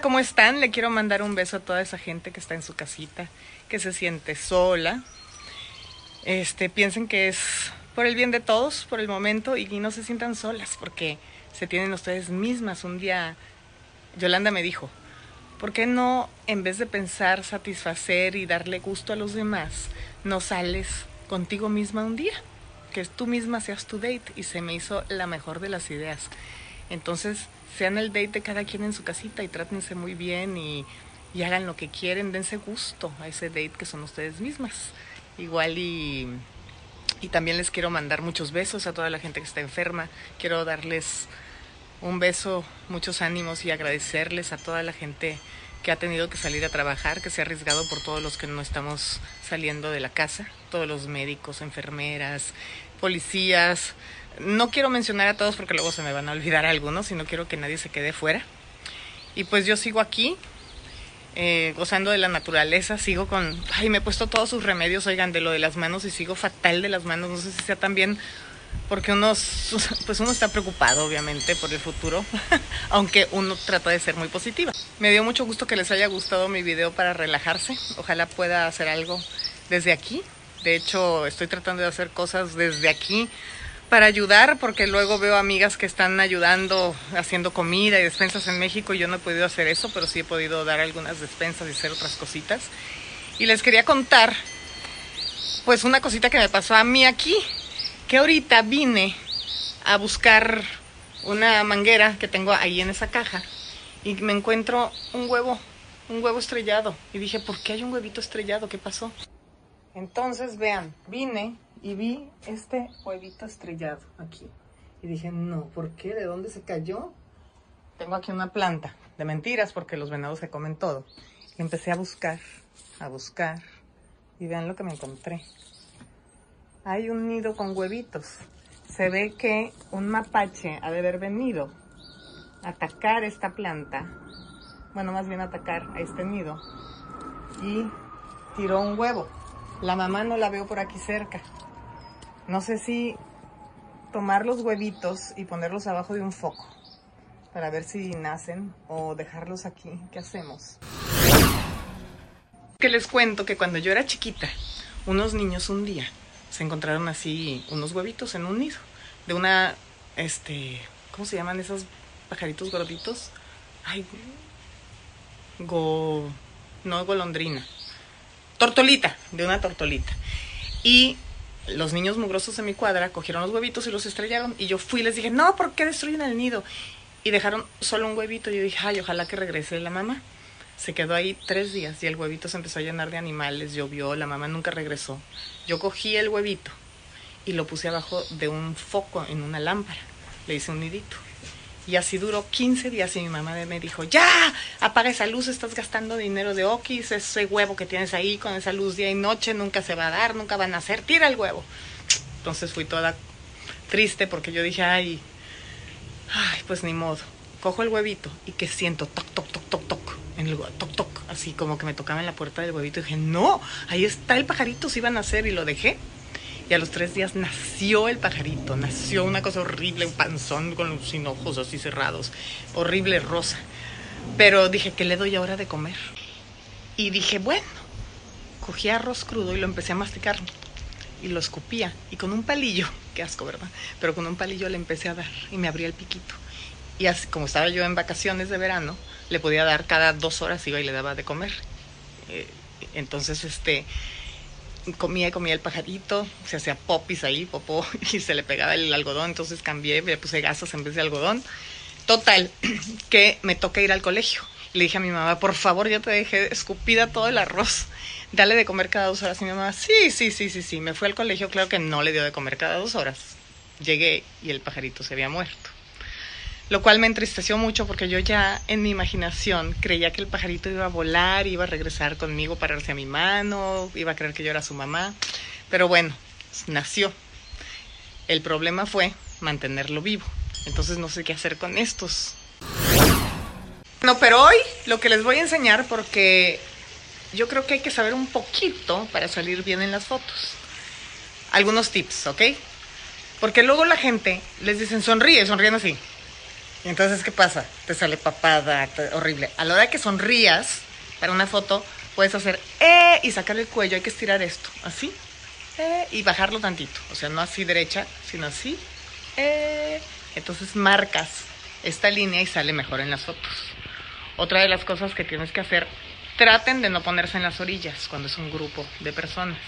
¿cómo están? Le quiero mandar un beso a toda esa gente que está en su casita, que se siente sola. Este, piensen que es por el bien de todos, por el momento, y no se sientan solas, porque se tienen ustedes mismas. Un día, Yolanda me dijo, ¿por qué no, en vez de pensar satisfacer y darle gusto a los demás, no sales contigo misma un día? Que tú misma seas tu date, y se me hizo la mejor de las ideas. Entonces, sean el date de cada quien en su casita y trátense muy bien y, hagan lo que quieren, dense gusto a ese date que son ustedes mismas. Igual y, y también les quiero mandar muchos besos a toda la gente que está enferma. Quiero darles un beso, muchos ánimos y agradecerles a toda la gente que ha tenido que salir a trabajar, que se ha arriesgado por todos los que no estamos saliendo de la casa, todos los médicos, enfermeras, policías, no quiero mencionar a todos porque luego se me van a olvidar algunos y no quiero que nadie se quede fuera. Y pues yo sigo aquí, eh, gozando de la naturaleza, sigo con... Ay, me he puesto todos sus remedios, oigan, de lo de las manos y sigo fatal de las manos, no sé si sea también porque uno, pues uno está preocupado obviamente por el futuro, aunque uno trata de ser muy positiva. Me dio mucho gusto que les haya gustado mi video para relajarse, ojalá pueda hacer algo desde aquí. De hecho, estoy tratando de hacer cosas desde aquí para ayudar, porque luego veo amigas que están ayudando haciendo comida y despensas en México y yo no he podido hacer eso, pero sí he podido dar algunas despensas y hacer otras cositas. Y les quería contar, pues una cosita que me pasó a mí aquí, que ahorita vine a buscar una manguera que tengo ahí en esa caja y me encuentro un huevo, un huevo estrellado. Y dije, ¿por qué hay un huevito estrellado? ¿Qué pasó? Entonces, vean, vine y vi este huevito estrellado aquí. Y dije, no, ¿por qué? ¿De dónde se cayó? Tengo aquí una planta de mentiras porque los venados se comen todo. Y empecé a buscar, a buscar. Y vean lo que me encontré. Hay un nido con huevitos. Se ve que un mapache ha de haber venido a atacar esta planta. Bueno, más bien atacar a este nido. Y tiró un huevo. La mamá no la veo por aquí cerca. No sé si tomar los huevitos y ponerlos abajo de un foco para ver si nacen o dejarlos aquí. ¿Qué hacemos? Que les cuento que cuando yo era chiquita, unos niños un día se encontraron así unos huevitos en un nido de una, este, ¿cómo se llaman esos pajaritos gorditos? Ay, go, no golondrina, tortolita, de una tortolita. Y los niños mugrosos de mi cuadra cogieron los huevitos y los estrellaron. Y yo fui y les dije, no, ¿por qué destruyen el nido? Y dejaron solo un huevito. Y yo dije, ay, ojalá que regrese la mamá. Se quedó ahí tres días y el huevito se empezó a llenar de animales, llovió, la mamá nunca regresó. Yo cogí el huevito y lo puse abajo de un foco en una lámpara. Le hice un nidito. Y así duró 15 días y mi mamá me dijo, ya, apaga esa luz, estás gastando dinero de Okis, ese huevo que tienes ahí con esa luz día y noche nunca se va a dar, nunca van a hacer, tira el huevo. Entonces fui toda triste porque yo dije, ay, ay, pues ni modo. Cojo el huevito y que siento toc, toc, toc, toc, toc, en el toc, toc, así como que me tocaba en la puerta del huevito y dije, no, ahí está el pajarito, si iban a hacer y lo dejé y a los tres días nació el pajarito, nació una cosa horrible, un panzón con los sin ojos así cerrados, horrible rosa. Pero dije, ¿qué le doy ahora de comer? Y dije, bueno, cogí arroz crudo y lo empecé a masticar y lo escupía y con un palillo, qué asco, ¿verdad? Pero con un palillo le empecé a dar y me abría el piquito. Y así como estaba yo en vacaciones de verano, le podía dar cada dos horas, iba y le daba de comer. Eh, entonces, este, comía y comía el pajarito, se hacía popis ahí, popó, y se le pegaba el algodón, entonces cambié, le puse gasas en vez de algodón. Total, que me toca ir al colegio. Le dije a mi mamá, por favor, ya te dejé escupida todo el arroz. Dale de comer cada dos horas. Y mi mamá, sí, sí, sí, sí, sí. Me fue al colegio, claro que no le dio de comer cada dos horas. Llegué y el pajarito se había muerto lo cual me entristeció mucho porque yo ya en mi imaginación creía que el pajarito iba a volar, iba a regresar conmigo, pararse a mi mano, iba a creer que yo era su mamá, pero bueno, nació. El problema fue mantenerlo vivo, entonces no sé qué hacer con estos. No, pero hoy lo que les voy a enseñar porque yo creo que hay que saber un poquito para salir bien en las fotos. Algunos tips, ¿ok? Porque luego la gente les dicen sonríe, sonríen así Y entonces, ¿qué pasa? Te sale papada, horrible. A la hora que sonrías para una foto, puedes hacer eh y sacar el cuello. Hay que estirar esto, así, eh, y bajarlo tantito. O sea, no así derecha, sino así, eh. Entonces marcas esta línea y sale mejor en las fotos. Otra de las cosas que tienes que hacer, traten de no ponerse en las orillas cuando es un grupo de personas.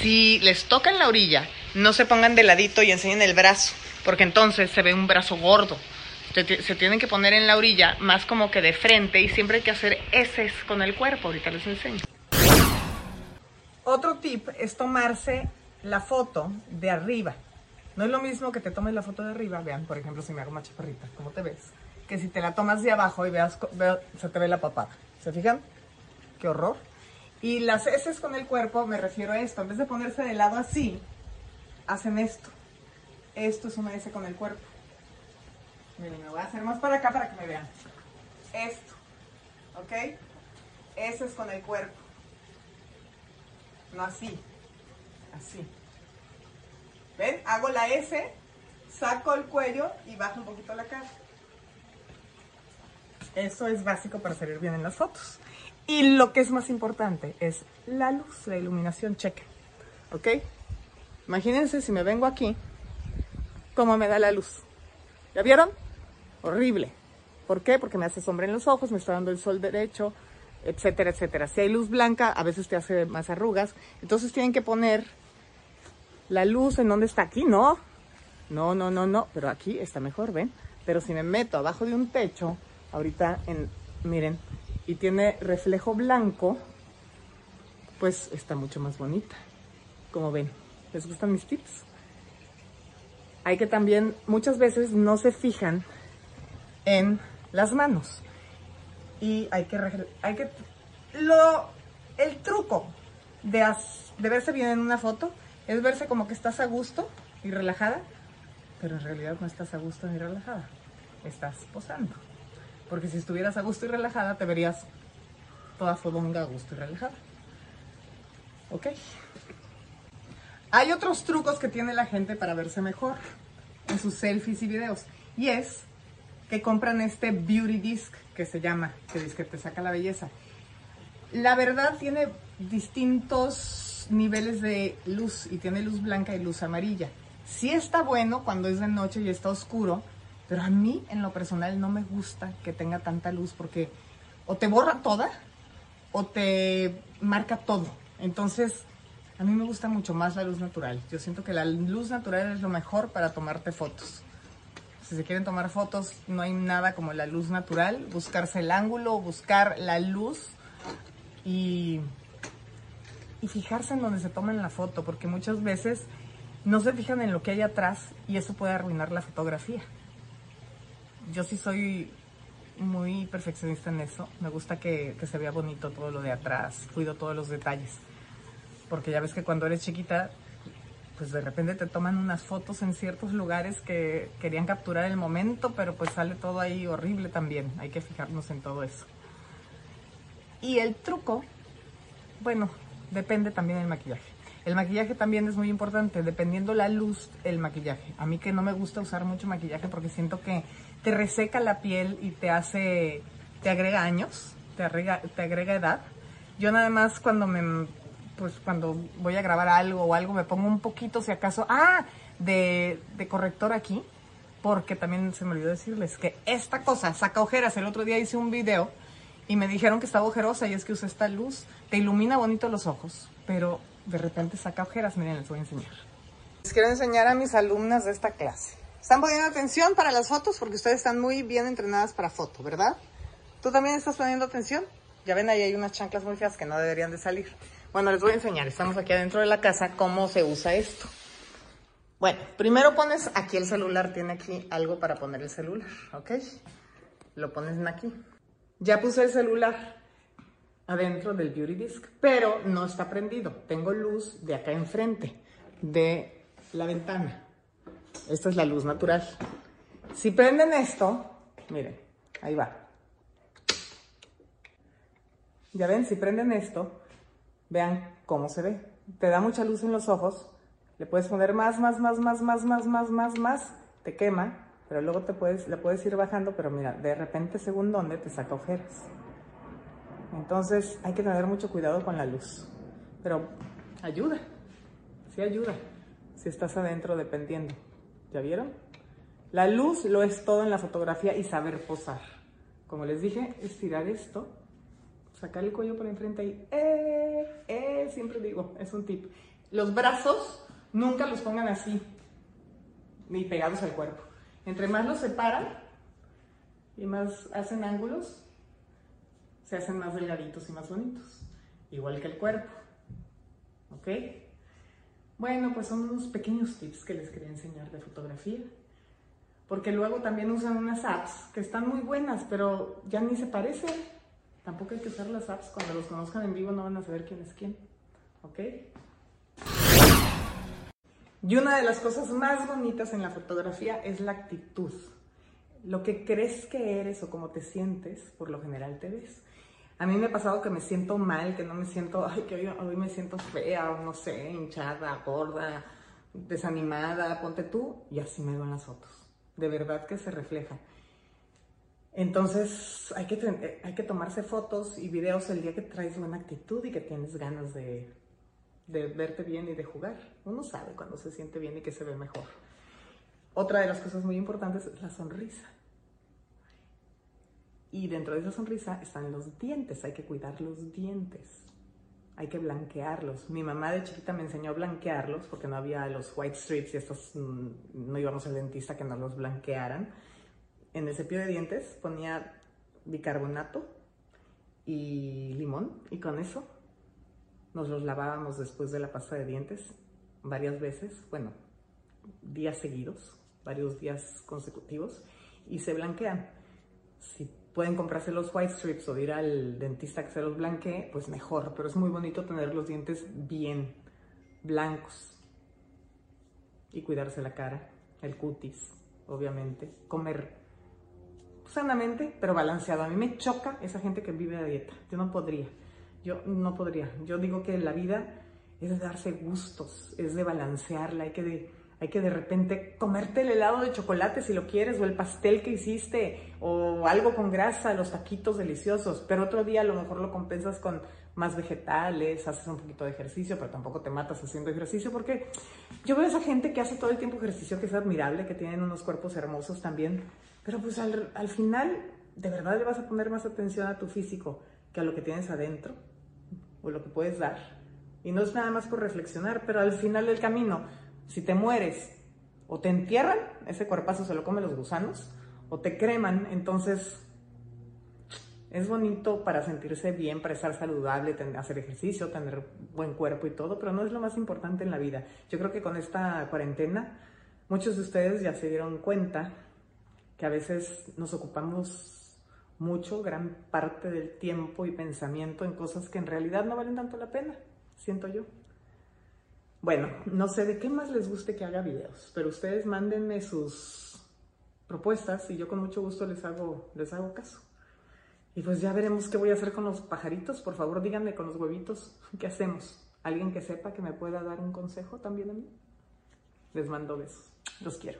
Si les toca en la orilla, no se pongan de ladito y enseñen el brazo, porque entonces se ve un brazo gordo. Se tienen que poner en la orilla más como que de frente y siempre hay que hacer S con el cuerpo. Ahorita les enseño. Otro tip es tomarse la foto de arriba. No es lo mismo que te tomes la foto de arriba, vean, por ejemplo, si me hago una chaparrita, ¿cómo te ves? Que si te la tomas de abajo y veas, se te ve la papada. ¿Se fijan? Qué horror. Y las S con el cuerpo, me refiero a esto. En vez de ponerse de lado así, hacen esto. Esto es una S con el cuerpo. Miren, me voy a hacer más para acá para que me vean. Esto. ¿Ok? S es con el cuerpo. No así. Así. ¿Ven? Hago la S, saco el cuello y bajo un poquito la cara. Eso es básico para salir bien en las fotos. Y lo que es más importante es la luz, la iluminación, cheque. ¿Ok? Imagínense si me vengo aquí, cómo me da la luz. ¿Ya vieron? Horrible. ¿Por qué? Porque me hace sombra en los ojos, me está dando el sol derecho, etcétera, etcétera. Si hay luz blanca, a veces te hace más arrugas. Entonces tienen que poner la luz en dónde está aquí, no. No, no, no, no. Pero aquí está mejor, ¿ven? Pero si me meto abajo de un techo, ahorita en, miren, y tiene reflejo blanco, pues está mucho más bonita. Como ven, ¿les gustan mis tips? Hay que también, muchas veces no se fijan en las manos. Y hay que, hay que, lo, el truco de, de verse bien en una foto es verse como que estás a gusto y relajada, pero en realidad no estás a gusto ni relajada, estás posando. Porque si estuvieras a gusto y relajada, te verías toda fodonga a gusto y relajada. ¿Ok? Hay otros trucos que tiene la gente para verse mejor en sus selfies y videos. Y es que compran este beauty disc que se llama, que dice que te saca la belleza. La verdad tiene distintos niveles de luz y tiene luz blanca y luz amarilla. Sí está bueno cuando es de noche y está oscuro, pero a mí, en lo personal, no me gusta que tenga tanta luz porque o te borra toda o te marca todo. Entonces, a mí me gusta mucho más la luz natural. Yo siento que la luz natural es lo mejor para tomarte fotos. Si se quieren tomar fotos, no hay nada como la luz natural. Buscarse el ángulo, buscar la luz y, y fijarse en donde se tomen la foto, porque muchas veces no se fijan en lo que hay atrás y eso puede arruinar la fotografía yo sí soy muy perfeccionista en eso. Me gusta que, se vea bonito todo lo de atrás. Cuido todos los detalles. Porque ya ves que cuando eres chiquita, pues de repente te toman unas fotos en ciertos lugares que querían capturar el momento, pero pues sale todo ahí horrible también. Hay que fijarnos en todo eso. Y el truco, bueno, depende también del maquillaje. El maquillaje también es muy importante, dependiendo la luz, el maquillaje. A mí que no me gusta usar mucho maquillaje porque siento que te reseca la piel y te hace, te agrega años, te agrega, te agrega edad. Yo nada más cuando me, pues cuando voy a grabar algo o algo me pongo un poquito, si acaso, ah, de, de corrector aquí, porque también se me olvidó decirles que esta cosa saca ojeras. El otro día hice un video y me dijeron que estaba ojerosa y es que usa esta luz, te ilumina bonito los ojos, pero de repente saca ojeras. Miren, les voy a enseñar. Les quiero enseñar a mis alumnas de esta clase. ¿Están poniendo atención para las fotos? Porque ustedes están muy bien entrenadas para foto, ¿verdad? ¿Tú también estás poniendo atención? Ya ven, ahí hay unas chanclas muy feas que no deberían de salir. Bueno, les voy a enseñar. Estamos aquí adentro de la casa cómo se usa esto. Bueno, primero pones aquí el celular. Tiene aquí algo para poner el celular, ¿ok? Lo pones aquí. Ya puse el celular adentro del Beauty Disc, pero no está prendido. Tengo luz de acá enfrente, de la ventana. Esta es la luz natural. Si prenden esto, miren, ahí va. Ya ven, si prenden esto, vean cómo se ve. Te da mucha luz en los ojos. Le puedes poner más, más, más, más, más, más, más, más, más. Te quema, pero luego te puedes, le puedes ir bajando, pero mira, de repente según dónde te saca ojeras. Entonces hay que tener mucho cuidado con la luz, pero ayuda, sí ayuda, si estás adentro dependiendo. ¿Ya vieron? La luz lo es todo en la fotografía y saber posar. Como les dije, estirar esto, sacar el cuello por enfrente y eh, eh, siempre digo, es un tip. Los brazos nunca los pongan así, ni pegados al cuerpo. Entre más los separan y más hacen ángulos, se hacen más delgaditos y más bonitos. Igual que el cuerpo. ¿Ok? Bueno, pues son unos pequeños tips que les quería enseñar de fotografía. Porque luego también usan unas apps que están muy buenas, pero ya ni se parecen. Tampoco hay que usar las apps. Cuando los conozcan en vivo no van a saber quién es quién. ¿Ok? Y una de las cosas más bonitas en la fotografía es la actitud. Lo que crees que eres o cómo te sientes, por lo general te ves. A mí me ha pasado que me siento mal, que no me siento, ay, que hoy, me siento fea, o no sé, hinchada, gorda, desanimada, ponte tú, y así me en las fotos. De verdad que se refleja. Entonces hay que, hay que tomarse fotos y videos el día que traes buena actitud y que tienes ganas de, de verte bien y de jugar. Uno sabe cuando se siente bien y que se ve mejor. Otra de las cosas muy importantes es la sonrisa. Y dentro de esa sonrisa están los dientes, hay que cuidar los dientes, hay que blanquearlos. Mi mamá de chiquita me enseñó a blanquearlos porque no había los white strips y estos mm, no íbamos al dentista que nos los blanquearan. En el cepillo de dientes ponía bicarbonato y limón y con eso nos los lavábamos después de la pasta de dientes varias veces, bueno, días seguidos, varios días consecutivos, y se blanquean. Si pueden comprarse los white strips o ir al dentista que se los blanquee, pues mejor, pero es muy bonito tener los dientes bien blancos y cuidarse la cara, el cutis, obviamente, comer sanamente, pero balanceado. A mí me choca esa gente que vive a dieta, yo no podría. Yo no podría. Yo digo que la vida es de darse gustos, es de balancearla. Hay que de, hay que de repente comerte el helado de chocolate si lo quieres, o el pastel que hiciste, o algo con grasa, los taquitos deliciosos. Pero otro día a lo mejor lo compensas con más vegetales, haces un poquito de ejercicio, pero tampoco te matas haciendo ejercicio, porque yo veo a esa gente que hace todo el tiempo ejercicio, que es admirable, que tienen unos cuerpos hermosos también, pero pues al, al final, de verdad le vas a poner más atención a tu físico que a lo que tienes adentro o lo que puedes dar. Y no es nada más por reflexionar, pero al final del camino, si te mueres o te entierran, ese cuerpazo se lo comen los gusanos, o te creman, entonces es bonito para sentirse bien, para estar saludable, hacer ejercicio, tener buen cuerpo y todo, pero no es lo más importante en la vida. Yo creo que con esta cuarentena, muchos de ustedes ya se dieron cuenta que a veces nos ocupamos mucho, gran parte del tiempo y pensamiento en cosas que en realidad no valen tanto la pena, siento yo. Bueno, no sé de qué más les guste que haga videos, pero ustedes mándenme sus propuestas y yo con mucho gusto les hago, les hago caso. Y pues ya veremos qué voy a hacer con los pajaritos. Por favor, díganme con los huevitos, ¿qué hacemos? ¿Alguien que sepa que me pueda dar un consejo también a mí? Les mando besos. Los quiero.